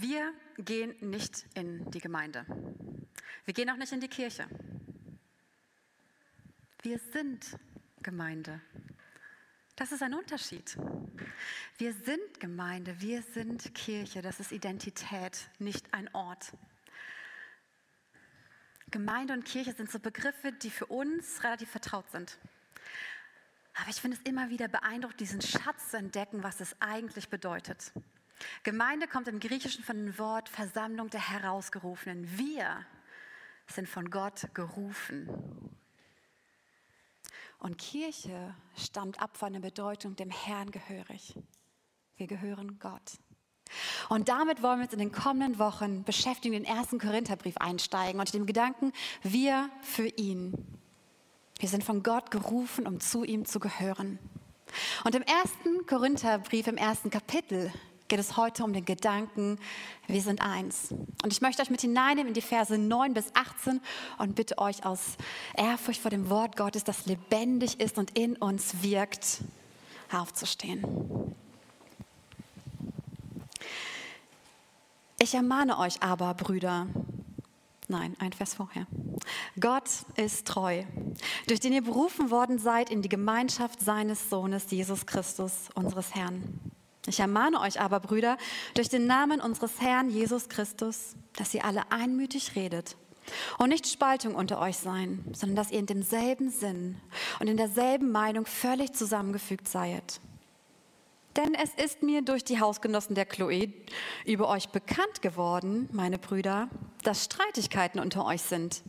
Wir gehen nicht in die Gemeinde. Wir gehen auch nicht in die Kirche. Wir sind Gemeinde. Das ist ein Unterschied. Wir sind Gemeinde, wir sind Kirche, das ist Identität, nicht ein Ort. Gemeinde und Kirche sind so Begriffe, die für uns relativ vertraut sind. Aber ich finde es immer wieder beeindruckend, diesen Schatz zu entdecken, was es eigentlich bedeutet. Gemeinde kommt im Griechischen von dem Wort Versammlung der Herausgerufenen. Wir sind von Gott gerufen. Und Kirche stammt ab von der Bedeutung dem Herrn gehörig. Wir gehören Gott. Und damit wollen wir uns in den kommenden Wochen beschäftigen, den ersten Korintherbrief einsteigen und dem Gedanken, wir für ihn. Wir sind von Gott gerufen, um zu ihm zu gehören. Und im ersten Korintherbrief, im ersten Kapitel, geht es heute um den Gedanken, wir sind eins. Und ich möchte euch mit hineinnehmen in die Verse 9 bis 18 und bitte euch aus Ehrfurcht vor dem Wort Gottes, das lebendig ist und in uns wirkt, aufzustehen. Ich ermahne euch aber, Brüder, nein, ein Vers vorher. Gott ist treu, durch den ihr berufen worden seid in die Gemeinschaft seines Sohnes Jesus Christus, unseres Herrn. Ich ermahne euch aber, Brüder, durch den Namen unseres Herrn Jesus Christus, dass ihr alle einmütig redet und nicht Spaltung unter euch sein, sondern dass ihr in demselben Sinn und in derselben Meinung völlig zusammengefügt seid. Denn es ist mir durch die Hausgenossen der Chloe über euch bekannt geworden, meine Brüder, dass Streitigkeiten unter euch sind.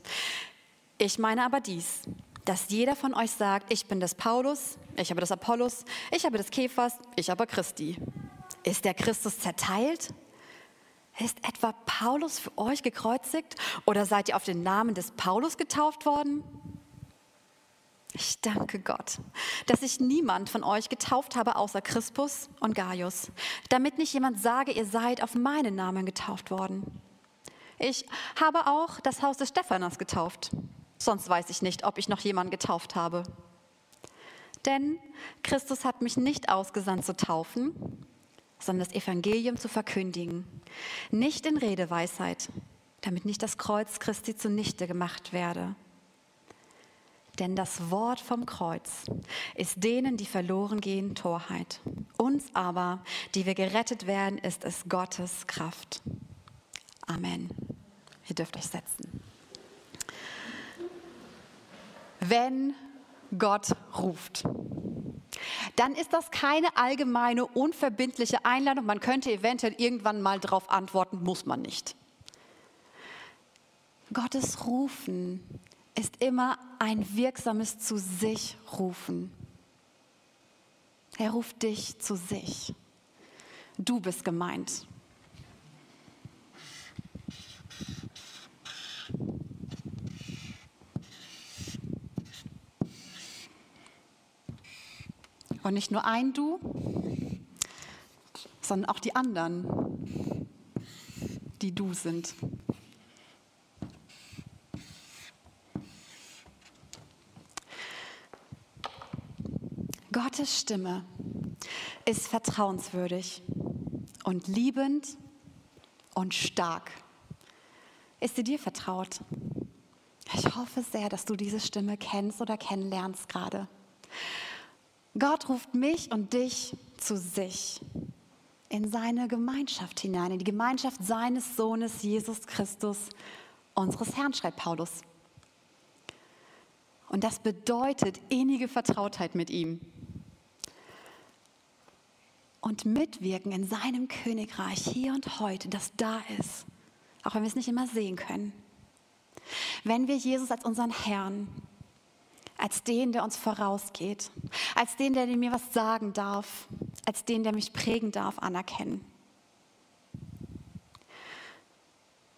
Ich meine aber dies, dass jeder von euch sagt, ich bin des Paulus, ich habe des Apollos, ich habe des Käfers, ich aber Christi. Ist der Christus zerteilt? Ist etwa Paulus für euch gekreuzigt oder seid ihr auf den Namen des Paulus getauft worden? Ich danke Gott, dass ich niemand von euch getauft habe außer Crispus und Gaius, damit nicht jemand sage, ihr seid auf meinen Namen getauft worden. Ich habe auch das Haus des Stephanas getauft, sonst weiß ich nicht, ob ich noch jemanden getauft habe. Denn Christus hat mich nicht ausgesandt zu taufen, sondern das Evangelium zu verkündigen, nicht in Redeweisheit, damit nicht das Kreuz Christi zunichte gemacht werde denn das Wort vom Kreuz ist denen, die verloren gehen, Torheit. Uns aber, die wir gerettet werden, ist es Gottes Kraft. Amen. Ihr dürft euch setzen. Wenn Gott ruft, dann ist das keine allgemeine, unverbindliche Einladung. Man könnte eventuell irgendwann mal darauf antworten, muss man nicht. Gottes Rufen ist immer ein wirksames zu sich rufen. Er ruft dich zu sich. Du bist gemeint. Und nicht nur ein Du, sondern auch die anderen, die du sind. Gottes Stimme ist vertrauenswürdig und liebend und stark. Ist sie dir vertraut? Ich hoffe sehr, dass du diese Stimme kennst oder kennenlernst gerade. Gott ruft mich und dich zu sich, in seine Gemeinschaft hinein, in die Gemeinschaft seines Sohnes Jesus Christus, unseres Herrn, schreibt Paulus. Und das bedeutet innige Vertrautheit mit ihm und mitwirken in seinem Königreich hier und heute, das da ist, auch wenn wir es nicht immer sehen können. Wenn wir Jesus als unseren Herrn, als den, der uns vorausgeht, als den, der mir was sagen darf, als den, der mich prägen darf, anerkennen.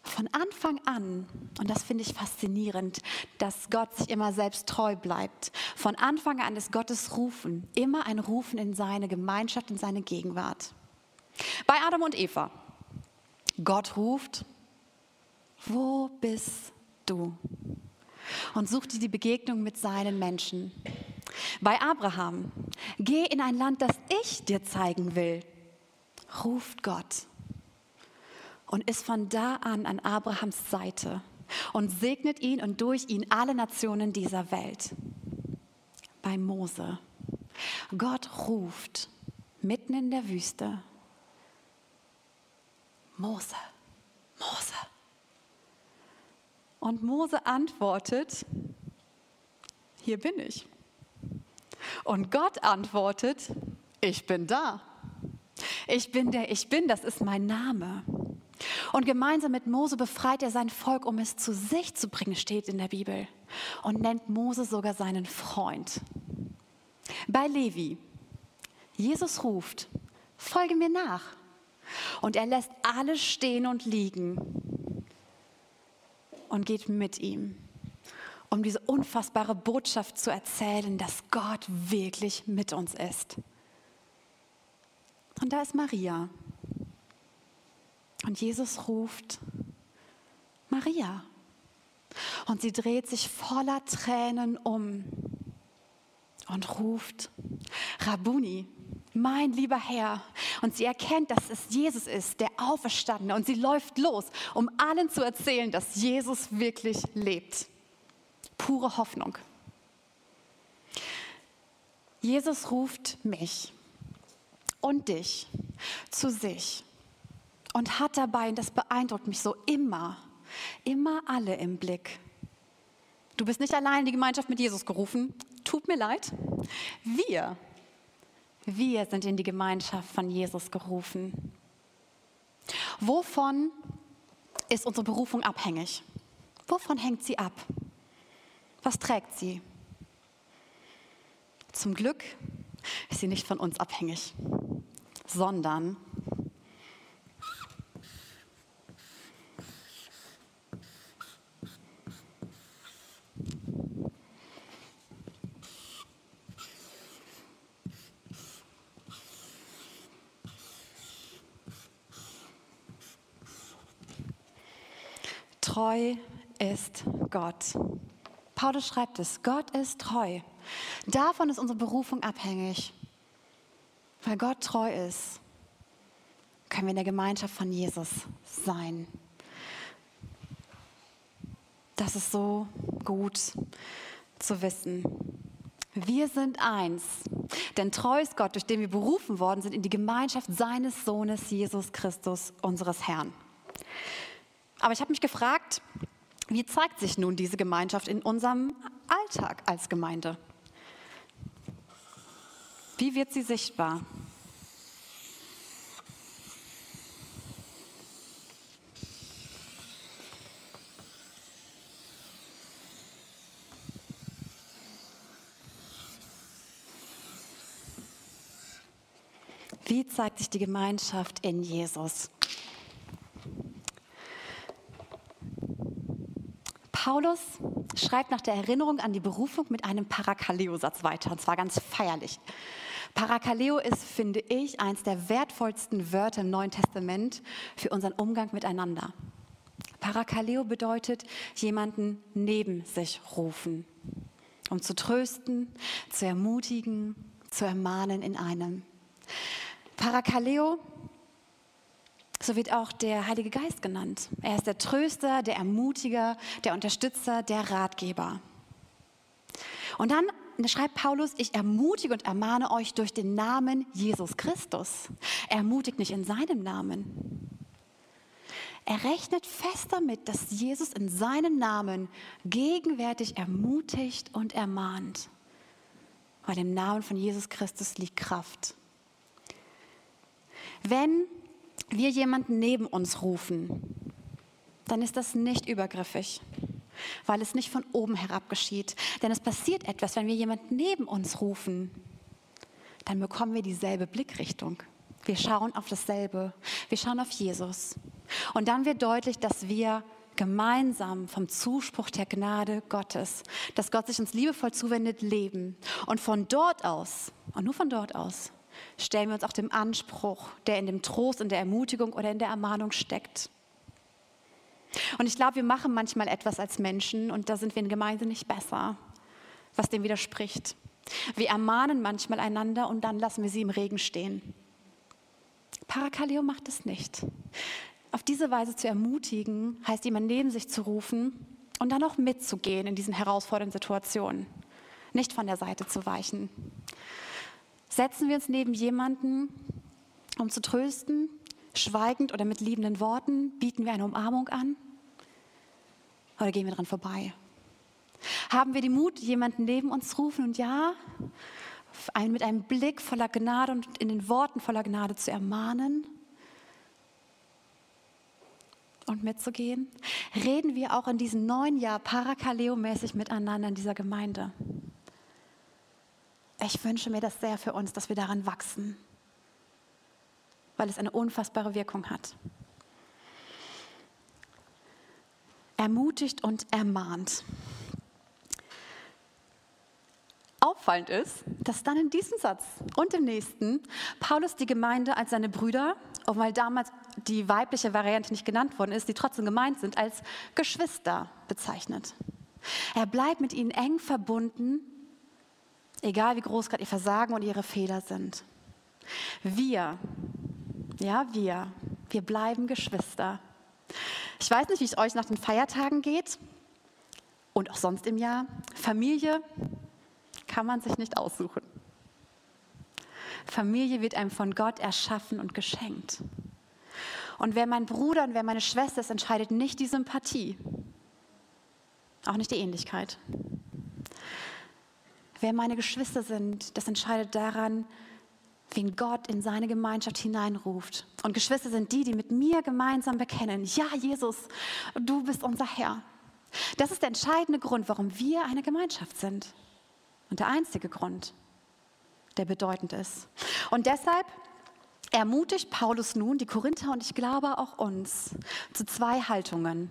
von Anfang an, und das finde ich faszinierend, dass Gott sich immer selbst treu bleibt, von Anfang an ist Gottes Rufen immer ein Rufen in seine Gemeinschaft, in seine Gegenwart. Bei Adam und Eva. Gott ruft, wo bist du? Und sucht die Begegnung mit seinen Menschen. Bei Abraham, geh in ein Land, das ich dir zeigen will, ruft Gott. und ist von da an an Abrahams Seite und segnet ihn und durch ihn alle Nationen dieser Welt. Bei Mose. Gott ruft mitten in der Wüste. Mose, Mose. Und Mose antwortet, hier bin ich. Und Gott antwortet, ich bin da. Ich bin der Ich bin, das ist mein Name. Und gemeinsam mit Mose befreit er sein Volk, um es zu sich zu bringen, steht in der Bibel. Und nennt Mose sogar seinen Freund. Bei Levi, Jesus ruft, folge mir nach. Und er lässt alles stehen und liegen und geht mit ihm, um diese unfassbare Botschaft zu erzählen, dass Gott wirklich mit uns ist. Und da ist Maria. Und Jesus ruft, Maria. Und sie dreht sich voller Tränen um und ruft, Rabuni, mein lieber Herr. Und sie erkennt, dass es Jesus ist, der Auferstandene. Und sie läuft los, um allen zu erzählen, dass Jesus wirklich lebt. Pure Hoffnung. Jesus ruft mich und dich zu sich und hat dabei, und das beeindruckt mich so, immer, immer alle im Blick. Du bist nicht allein in die Gemeinschaft mit Jesus gerufen. Tut mir leid. Wir, wir sind in die Gemeinschaft von Jesus gerufen. Wovon ist unsere Berufung abhängig? Wovon hängt sie ab? Was trägt sie? Zum Glück ist sie nicht von uns abhängig, sondern Treu ist Gott. Paulus schreibt es, Gott ist treu. Davon ist unsere Berufung abhängig. Weil Gott treu ist, können wir in der Gemeinschaft von Jesus sein. Das ist so gut zu wissen. Wir sind eins, denn treu ist Gott, durch den wir berufen worden sind in die Gemeinschaft seines Sohnes Jesus Christus, unseres Herrn. Aber ich habe mich gefragt, wie zeigt sich nun diese Gemeinschaft in unserem Alltag als Gemeinde? Wie wird sie sichtbar? Wie zeigt sich die Gemeinschaft in Jesus? Paulus schreibt nach der Erinnerung an die Berufung mit einem Parakaleo-Satz weiter, und zwar ganz feierlich. Parakaleo ist, finde ich, eines der wertvollsten Wörter im Neuen Testament für unseren Umgang miteinander. Parakaleo bedeutet jemanden neben sich rufen, um zu trösten, zu ermutigen, zu ermahnen in einem. Parakaleo so wird auch der Heilige Geist genannt. Er ist der Tröster, der Ermutiger, der Unterstützer, der Ratgeber. Und dann schreibt Paulus, ich ermutige und ermahne euch durch den Namen Jesus Christus. Er ermutigt nicht in seinem Namen. Er rechnet fest damit, dass Jesus in seinem Namen gegenwärtig ermutigt und ermahnt. Bei dem Namen von Jesus Christus liegt Kraft. Wenn wir jemanden neben uns rufen, dann ist das nicht übergriffig, weil es nicht von oben herab geschieht. Denn es passiert etwas, wenn wir jemanden neben uns rufen, dann bekommen wir dieselbe Blickrichtung. Wir schauen auf dasselbe. Wir schauen auf Jesus. Und dann wird deutlich, dass wir gemeinsam vom Zuspruch der Gnade Gottes, dass Gott sich uns liebevoll zuwendet, leben. Und von dort aus, und nur von dort aus, stellen wir uns auch dem Anspruch, der in dem Trost, in der Ermutigung oder in der Ermahnung steckt. Und ich glaube, wir machen manchmal etwas als Menschen und da sind wir in Gemeinde nicht besser, was dem widerspricht. Wir ermahnen manchmal einander und dann lassen wir sie im Regen stehen. Parakaleo macht es nicht. auf diese Weise zu ermutigen, heißt jemand neben sich zu rufen und dann auch mitzugehen in diesen herausfordernden Situationen, nicht von der Seite zu weichen. Setzen wir uns neben jemanden, um zu trösten, schweigend oder mit liebenden Worten, bieten wir eine Umarmung an oder gehen wir dran vorbei? Haben wir den Mut, jemanden neben uns zu rufen und ja, einen mit einem Blick voller Gnade und in den Worten voller Gnade zu ermahnen? und mitzugehen? Reden wir auch in diesem neuen Jahr parakaleo-mäßig miteinander in dieser Gemeinde? Ich wünsche mir das sehr für uns, dass wir daran wachsen, weil es eine unfassbare Wirkung hat. Ermutigt und ermahnt. Auffallend ist, dass dann in diesem Satz und im nächsten Paulus die Gemeinde als seine Brüder, auch weil damals die weibliche Variante nicht genannt worden ist, die trotzdem gemeint sind, als Geschwister bezeichnet. Er bleibt mit ihnen eng verbunden, egal wie groß gerade ihr Versagen und ihre Fehler sind. Wir, ja, wir, wir bleiben Geschwister. Ich weiß nicht, wie es euch nach den Feiertagen geht und auch sonst im Jahr. Familie kann man sich nicht aussuchen. Familie wird einem von Gott erschaffen und geschenkt. Und wer mein Bruder und wer meine Schwester ist, entscheidet nicht die Sympathie, auch nicht die Ähnlichkeit. Wer meine Geschwister sind, das entscheidet daran, wen Gott in seine Gemeinschaft hineinruft. Und Geschwister sind die, die mit mir gemeinsam bekennen, ja Jesus, du bist unser Herr. Das ist der entscheidende Grund, warum wir eine Gemeinschaft sind. Und der einzige Grund, der bedeutend ist. Und deshalb ermutigt Paulus nun die Korinther und ich glaube auch uns zu zwei Haltungen.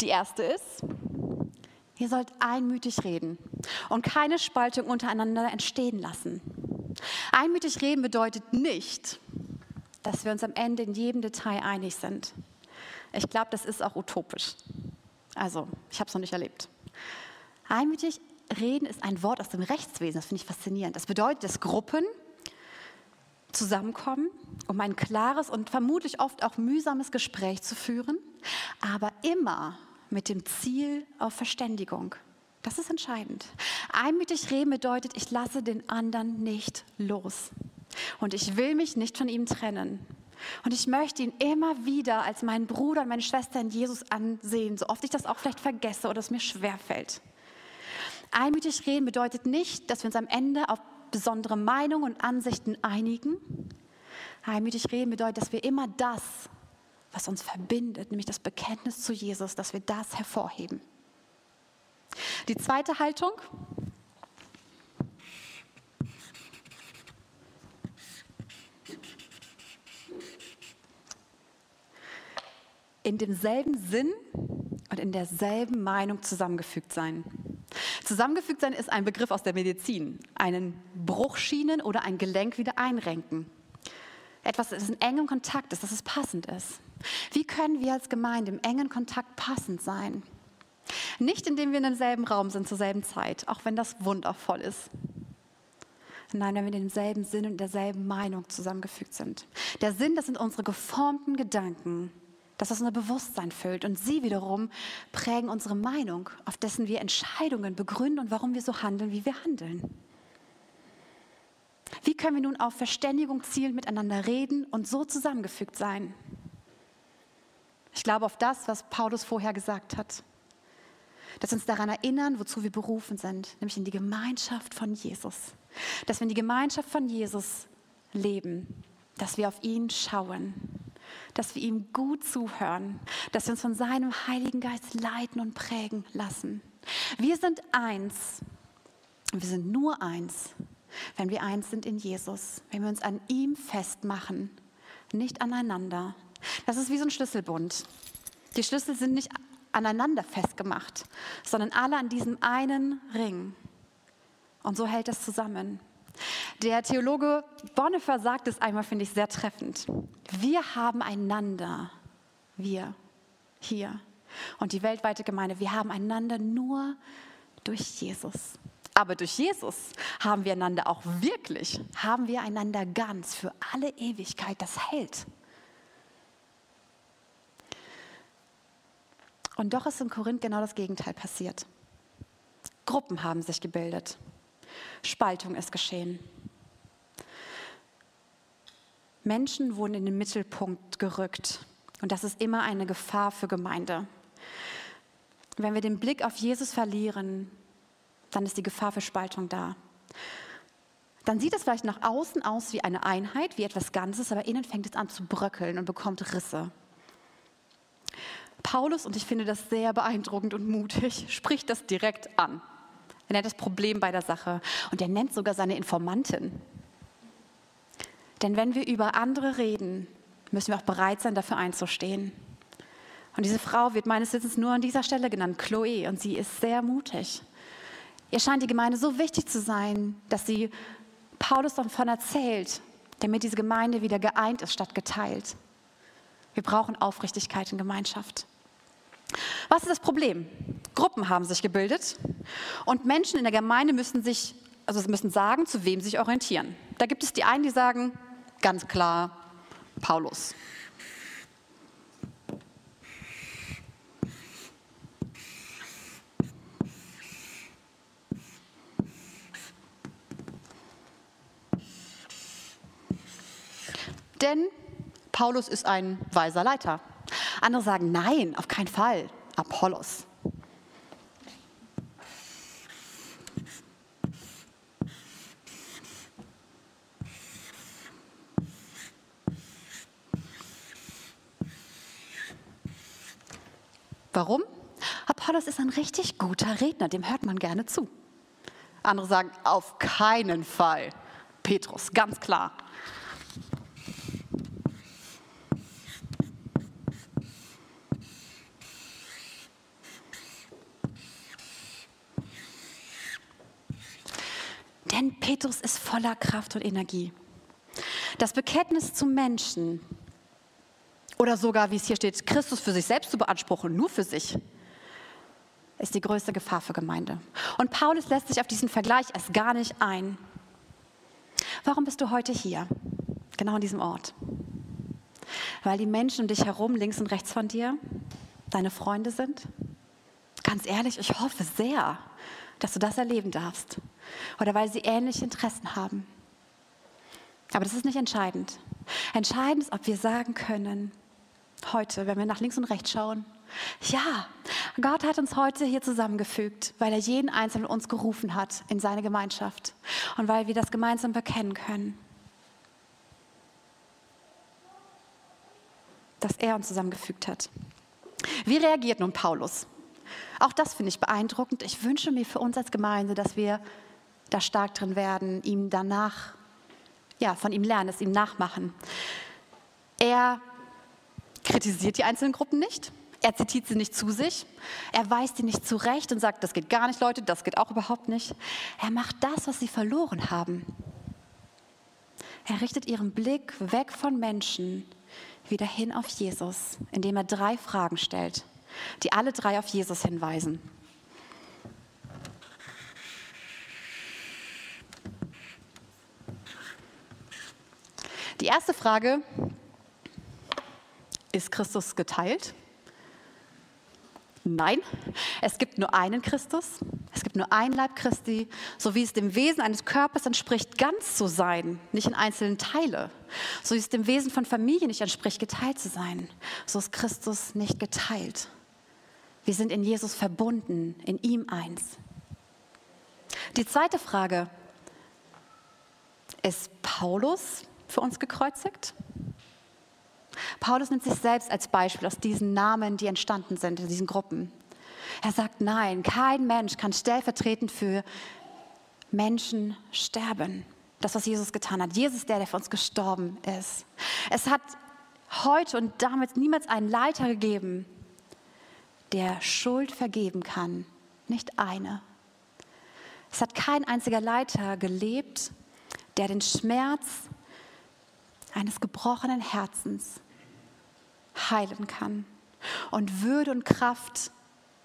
Die erste ist, ihr sollt einmütig reden und keine Spaltung untereinander entstehen lassen. Einmütig reden bedeutet nicht, dass wir uns am Ende in jedem Detail einig sind. Ich glaube, das ist auch utopisch. Also, ich habe es noch nicht erlebt. Einmütig reden ist ein Wort aus dem Rechtswesen, das finde ich faszinierend. Das bedeutet, dass Gruppen zusammenkommen, um ein klares und vermutlich oft auch mühsames Gespräch zu führen, aber immer mit dem Ziel auf Verständigung. Das ist entscheidend. Einmütig reden bedeutet, ich lasse den anderen nicht los. Und ich will mich nicht von ihm trennen. Und ich möchte ihn immer wieder als meinen Bruder und meine Schwester in Jesus ansehen, so oft ich das auch vielleicht vergesse oder es mir schwerfällt. Einmütig reden bedeutet nicht, dass wir uns am Ende auf besondere Meinungen und Ansichten einigen. Einmütig reden bedeutet, dass wir immer das, was uns verbindet, nämlich das Bekenntnis zu Jesus, dass wir das hervorheben. Die zweite Haltung, in demselben Sinn und in derselben Meinung zusammengefügt sein. Zusammengefügt sein ist ein Begriff aus der Medizin. Einen Bruchschienen oder ein Gelenk wieder einrenken. Etwas, das in engem Kontakt ist, dass es passend ist. Wie können wir als Gemeinde im engen Kontakt passend sein? Nicht indem wir in demselben Raum sind zur selben Zeit, auch wenn das wundervoll ist. Nein, wenn wir in demselben Sinn und derselben Meinung zusammengefügt sind. Der Sinn, das sind unsere geformten Gedanken, das unser Bewusstsein füllt. Und sie wiederum prägen unsere Meinung, auf dessen wir Entscheidungen begründen und warum wir so handeln, wie wir handeln. Wie können wir nun auf Verständigung zielen, miteinander reden und so zusammengefügt sein? Ich glaube auf das, was Paulus vorher gesagt hat. Dass wir uns daran erinnern, wozu wir berufen sind, nämlich in die Gemeinschaft von Jesus. Dass wir in die Gemeinschaft von Jesus leben, dass wir auf ihn schauen dass wir ihm gut zuhören, dass wir uns von seinem Heiligen Geist leiten und prägen lassen. Wir sind eins. Wir sind nur eins, wenn wir eins sind in Jesus, wenn wir uns an ihm festmachen, nicht aneinander. Das ist wie so ein Schlüsselbund. Die Schlüssel sind nicht aneinander festgemacht, sondern alle an diesem einen Ring. Und so hält es zusammen. Der Theologe Bonhoeffer sagt es einmal, finde ich sehr treffend. Wir haben einander, wir hier. und die weltweite Gemeinde, wir haben einander nur durch Jesus. Aber durch Jesus haben wir einander auch wirklich, haben wir einander ganz für alle Ewigkeit. Das hält. Und doch ist in Korinth genau das Gegenteil passiert. Gruppen haben sich gebildet. Spaltung ist geschehen. Menschen wurden in den Mittelpunkt gerückt. Und das ist immer eine Gefahr für Gemeinde. Wenn wir den Blick auf Jesus verlieren, dann ist die Gefahr für Spaltung da. Dann sieht es vielleicht nach außen aus wie eine Einheit, wie etwas Ganzes, aber innen fängt es an zu bröckeln und bekommt Risse. Paulus, und ich finde das sehr beeindruckend und mutig, spricht das direkt an. Er nennt das Problem bei der Sache und er nennt sogar seine Informantin. Denn wenn wir über andere reden, müssen wir auch bereit sein, dafür einzustehen. Und diese Frau wird meines Wissens nur an dieser Stelle genannt, Chloe, und sie ist sehr mutig. Ihr scheint die Gemeinde so wichtig zu sein, dass sie Paulus davon erzählt, damit diese Gemeinde wieder geeint ist statt geteilt. Wir brauchen Aufrichtigkeit in Gemeinschaft. Was ist das Problem? Gruppen haben sich gebildet und Menschen in der Gemeinde müssen sich, also müssen sagen, zu wem sie sich orientieren. Da gibt es die einen, die sagen, ganz klar, Paulus. Denn Paulus ist ein weiser Leiter. Andere sagen, nein, auf keinen Fall, Apollos. Warum? Apollos ist ein richtig guter Redner, dem hört man gerne zu. Andere sagen, auf keinen Fall. Petrus, ganz klar. Denn Petrus ist voller Kraft und Energie. Das Bekenntnis zum Menschen oder sogar, wie es hier steht, Christus für sich selbst zu beanspruchen, nur für sich, ist die größte Gefahr für Gemeinde. Und Paulus lässt sich auf diesen Vergleich erst gar nicht ein. Warum bist du heute hier, genau an diesem Ort? Weil die Menschen um dich herum, links und rechts von dir, deine Freunde sind? Ganz ehrlich, ich hoffe sehr, dass du das erleben darfst. Oder weil sie ähnliche Interessen haben. Aber das ist nicht entscheidend. Entscheidend ist, ob wir sagen können, heute, wenn wir nach links und rechts schauen. Ja, Gott hat uns heute hier zusammengefügt, weil er jeden Einzelnen uns gerufen hat in seine Gemeinschaft und weil wir das gemeinsam bekennen können. Dass er uns zusammengefügt hat. Wie reagiert nun Paulus? Auch das finde ich beeindruckend. Ich wünsche mir für uns als Gemeinde, dass wir da stark drin werden, ihm danach, ja, von ihm lernen, es ihm nachmachen. Er kritisiert die einzelnen Gruppen nicht. Er zitiert sie nicht zu sich. Er weist sie nicht zurecht und sagt, das geht gar nicht, Leute, das geht auch überhaupt nicht. Er macht das, was sie verloren haben. Er richtet ihren Blick weg von Menschen wieder hin auf Jesus, indem er drei Fragen stellt, die alle drei auf Jesus hinweisen. Die erste Frage ist Christus geteilt? Nein, es gibt nur einen Christus, es gibt nur ein Leib Christi, so wie es dem Wesen eines Körpers entspricht, ganz zu sein, nicht in einzelnen Teile. So wie es dem Wesen von Familie nicht entspricht, geteilt zu sein, so ist Christus nicht geteilt. Wir sind in Jesus verbunden, in ihm eins. Die zweite Frage, ist Paulus für uns gekreuzigt? Paulus nimmt sich selbst als Beispiel aus diesen Namen, die entstanden sind in diesen Gruppen. Er sagt, nein, kein Mensch kann stellvertretend für Menschen sterben. Das, was Jesus getan hat. Jesus, der, der für uns gestorben ist. Es hat heute und damals niemals einen Leiter gegeben, der Schuld vergeben kann. Nicht eine. Es hat kein einziger Leiter gelebt, der den Schmerz eines gebrochenen Herzens heilen kann. und Würde und Kraft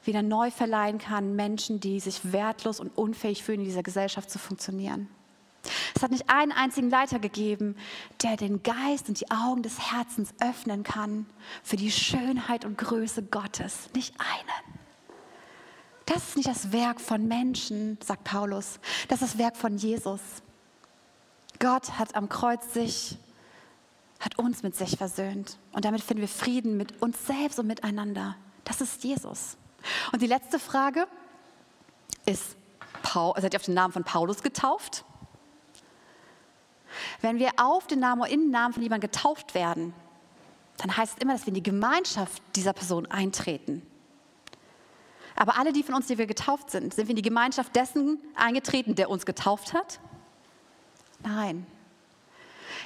wieder neu verleihen kann, Menschen, die sich wertlos und unfähig fühlen, in dieser Gesellschaft zu funktionieren. Es hat nicht einen einzigen Leiter gegeben, der den Geist und die Augen des Herzens öffnen kann für die Schönheit und Größe Gottes. Nicht einen. Das ist nicht das Werk von Menschen, sagt Paulus. Das ist das Werk von Jesus. Gott hat am Kreuz sich, hat uns mit sich versöhnt. Und damit finden wir Frieden mit uns selbst und miteinander. Das ist Jesus. Und die letzte Frage ist, Paul, seid ihr auf den Namen von Paulus getauft? Wenn wir auf den Namen oder in den Namen von jemandem getauft werden, dann heißt es immer, dass wir in die Gemeinschaft dieser Person eintreten. Aber alle die von uns, die wir getauft sind, sind wir in die Gemeinschaft dessen eingetreten, der uns getauft hat? Nein.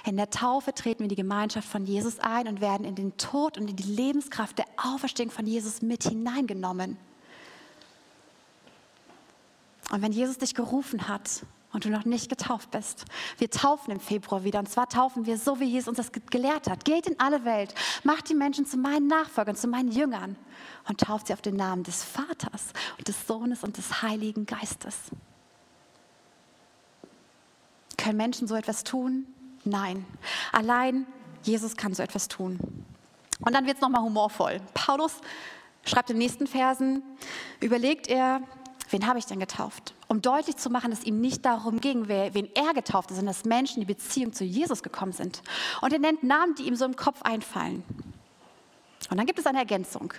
In der Taufe treten wir in die Gemeinschaft von Jesus ein und werden in den Tod und in die Lebenskraft der Auferstehung von Jesus mit hineingenommen. Und wenn Jesus dich gerufen hat und du noch nicht getauft bist, wir taufen im Februar wieder. Und zwar taufen wir so, wie Jesus uns das gelehrt hat. Geht in alle Welt, macht die Menschen zu meinen Nachfolgern, zu meinen Jüngern und tauft sie auf den Namen des Vaters und des Sohnes und des Heiligen Geistes. Können Menschen so etwas tun? Nein. Allein Jesus kann so etwas tun. Und dann wird es nochmal humorvoll. Paulus schreibt in den nächsten Versen, überlegt er, wen habe ich denn getauft? Um deutlich zu machen, dass ihm nicht darum ging, wen er getauft hat, sondern dass Menschen in die Beziehung zu Jesus gekommen sind. Und er nennt Namen, die ihm so im Kopf einfallen. Und dann gibt es eine Ergänzung.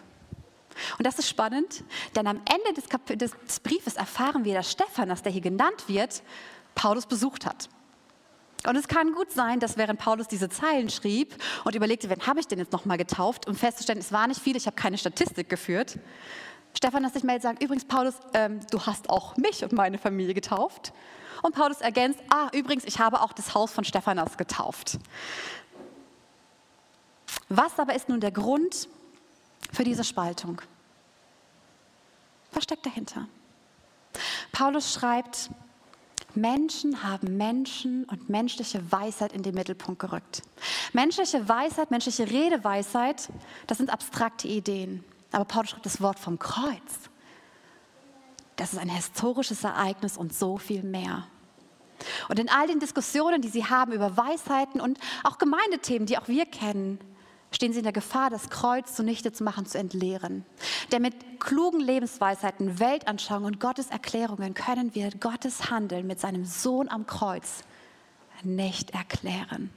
Und das ist spannend, denn am Ende des, Kap des Briefes erfahren wir, dass Stephanus, der hier genannt wird, Paulus besucht hat. Und es kann gut sein, dass während Paulus diese Zeilen schrieb und überlegte, wen habe ich denn jetzt nochmal getauft, um festzustellen, es war nicht viel, ich habe keine Statistik geführt, Stephanus sich meldet sagt, übrigens Paulus, ähm, du hast auch mich und meine Familie getauft. Und Paulus ergänzt, ah, übrigens, ich habe auch das Haus von Stephanus getauft. Was aber ist nun der Grund für diese Spaltung? Was steckt dahinter? Paulus schreibt, Menschen haben Menschen und menschliche Weisheit in den Mittelpunkt gerückt. Menschliche Weisheit, menschliche Redeweisheit, das sind abstrakte Ideen. Aber Paulus schreibt das Wort vom Kreuz. Das ist ein historisches Ereignis und so viel mehr. Und in all den Diskussionen, die sie haben über Weisheiten und auch Gemeindethemen, die auch wir kennen, stehen sie in der Gefahr, das Kreuz zunichte zu machen, zu entleeren. Denn mit klugen Lebensweisheiten, Weltanschauungen und Gottes Erklärungen können wir Gottes Handeln mit seinem Sohn am Kreuz nicht erklären.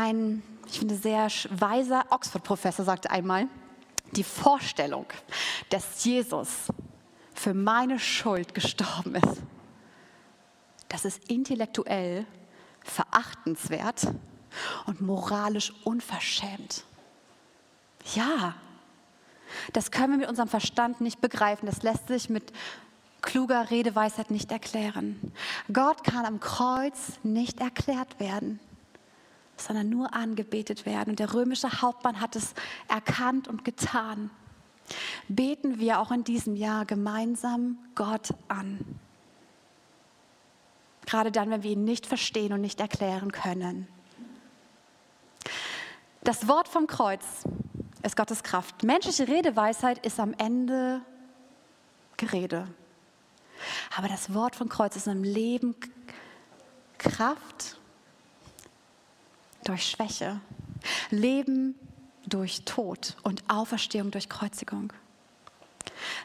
Ein, ich finde, sehr weiser Oxford-Professor sagte einmal, die Vorstellung, dass Jesus für meine Schuld gestorben ist, das ist intellektuell verachtenswert und moralisch unverschämt. Ja, das können wir mit unserem Verstand nicht begreifen. Das lässt sich mit kluger Redeweisheit nicht erklären. Gott kann am Kreuz nicht erklärt werden sondern nur angebetet werden. Und der römische Hauptmann hat es erkannt und getan. Beten wir auch in diesem Jahr gemeinsam Gott an. Gerade dann, wenn wir ihn nicht verstehen und nicht erklären können. Das Wort vom Kreuz ist Gottes Kraft. Menschliche Redeweisheit ist am Ende Gerede. Aber das Wort vom Kreuz ist im Leben Kraft durch Schwäche, Leben durch Tod und Auferstehung durch Kreuzigung.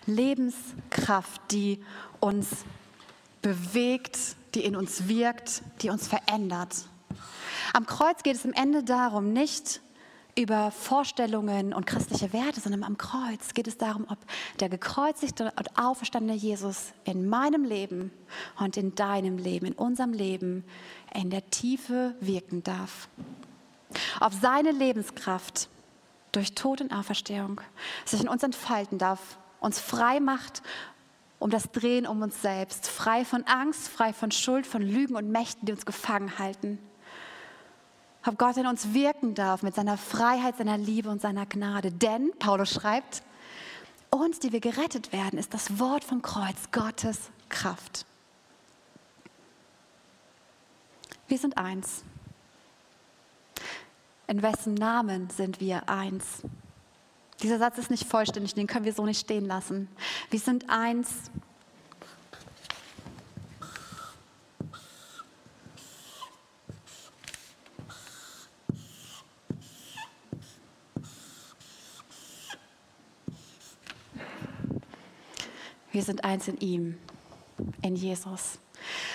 Lebenskraft, die uns bewegt, die in uns wirkt, die uns verändert. Am Kreuz geht es am Ende darum, nicht über Vorstellungen und christliche Werte, sondern am Kreuz geht es darum, ob der gekreuzigte und auferstandene Jesus in meinem Leben und in deinem Leben, in unserem Leben in der Tiefe wirken darf. Ob seine Lebenskraft durch Tod und Auferstehung sich in uns entfalten darf, uns frei macht um das Drehen um uns selbst, frei von Angst, frei von Schuld, von Lügen und Mächten, die uns gefangen halten. Ob Gott in uns wirken darf mit seiner Freiheit, seiner Liebe und seiner Gnade. Denn, Paulus schreibt, uns, die wir gerettet werden, ist das Wort vom Kreuz Gottes Kraft. Wir sind eins. In wessen Namen sind wir eins? Dieser Satz ist nicht vollständig, den können wir so nicht stehen lassen. Wir sind eins. Wir sind eins in ihm, in Jesus.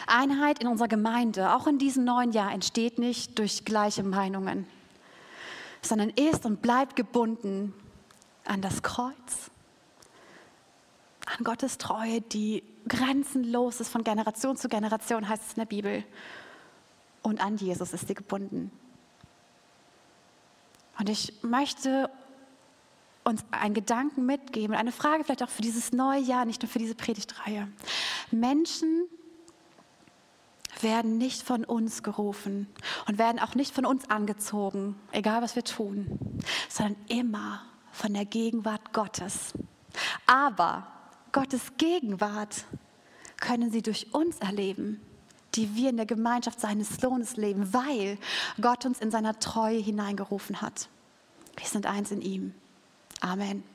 Einheit in unserer Gemeinde, auch in diesem neuen Jahr, entsteht nicht durch gleiche Meinungen, sondern ist und bleibt gebunden an das Kreuz, an Gottes Treue, die grenzenlos ist von Generation zu Generation, heißt es in der Bibel. Und an Jesus ist sie gebunden. Und ich möchte uns einen Gedanken mitgeben, eine Frage vielleicht auch für dieses neue Jahr, nicht nur für diese Predigtreihe. Menschen werden nicht von uns gerufen und werden auch nicht von uns angezogen, egal was wir tun, sondern immer von der Gegenwart Gottes. Aber Gottes Gegenwart können sie durch uns erleben, die wir in der Gemeinschaft seines Lohnes leben, weil Gott uns in seiner Treue hineingerufen hat. Wir sind eins in ihm. Amen.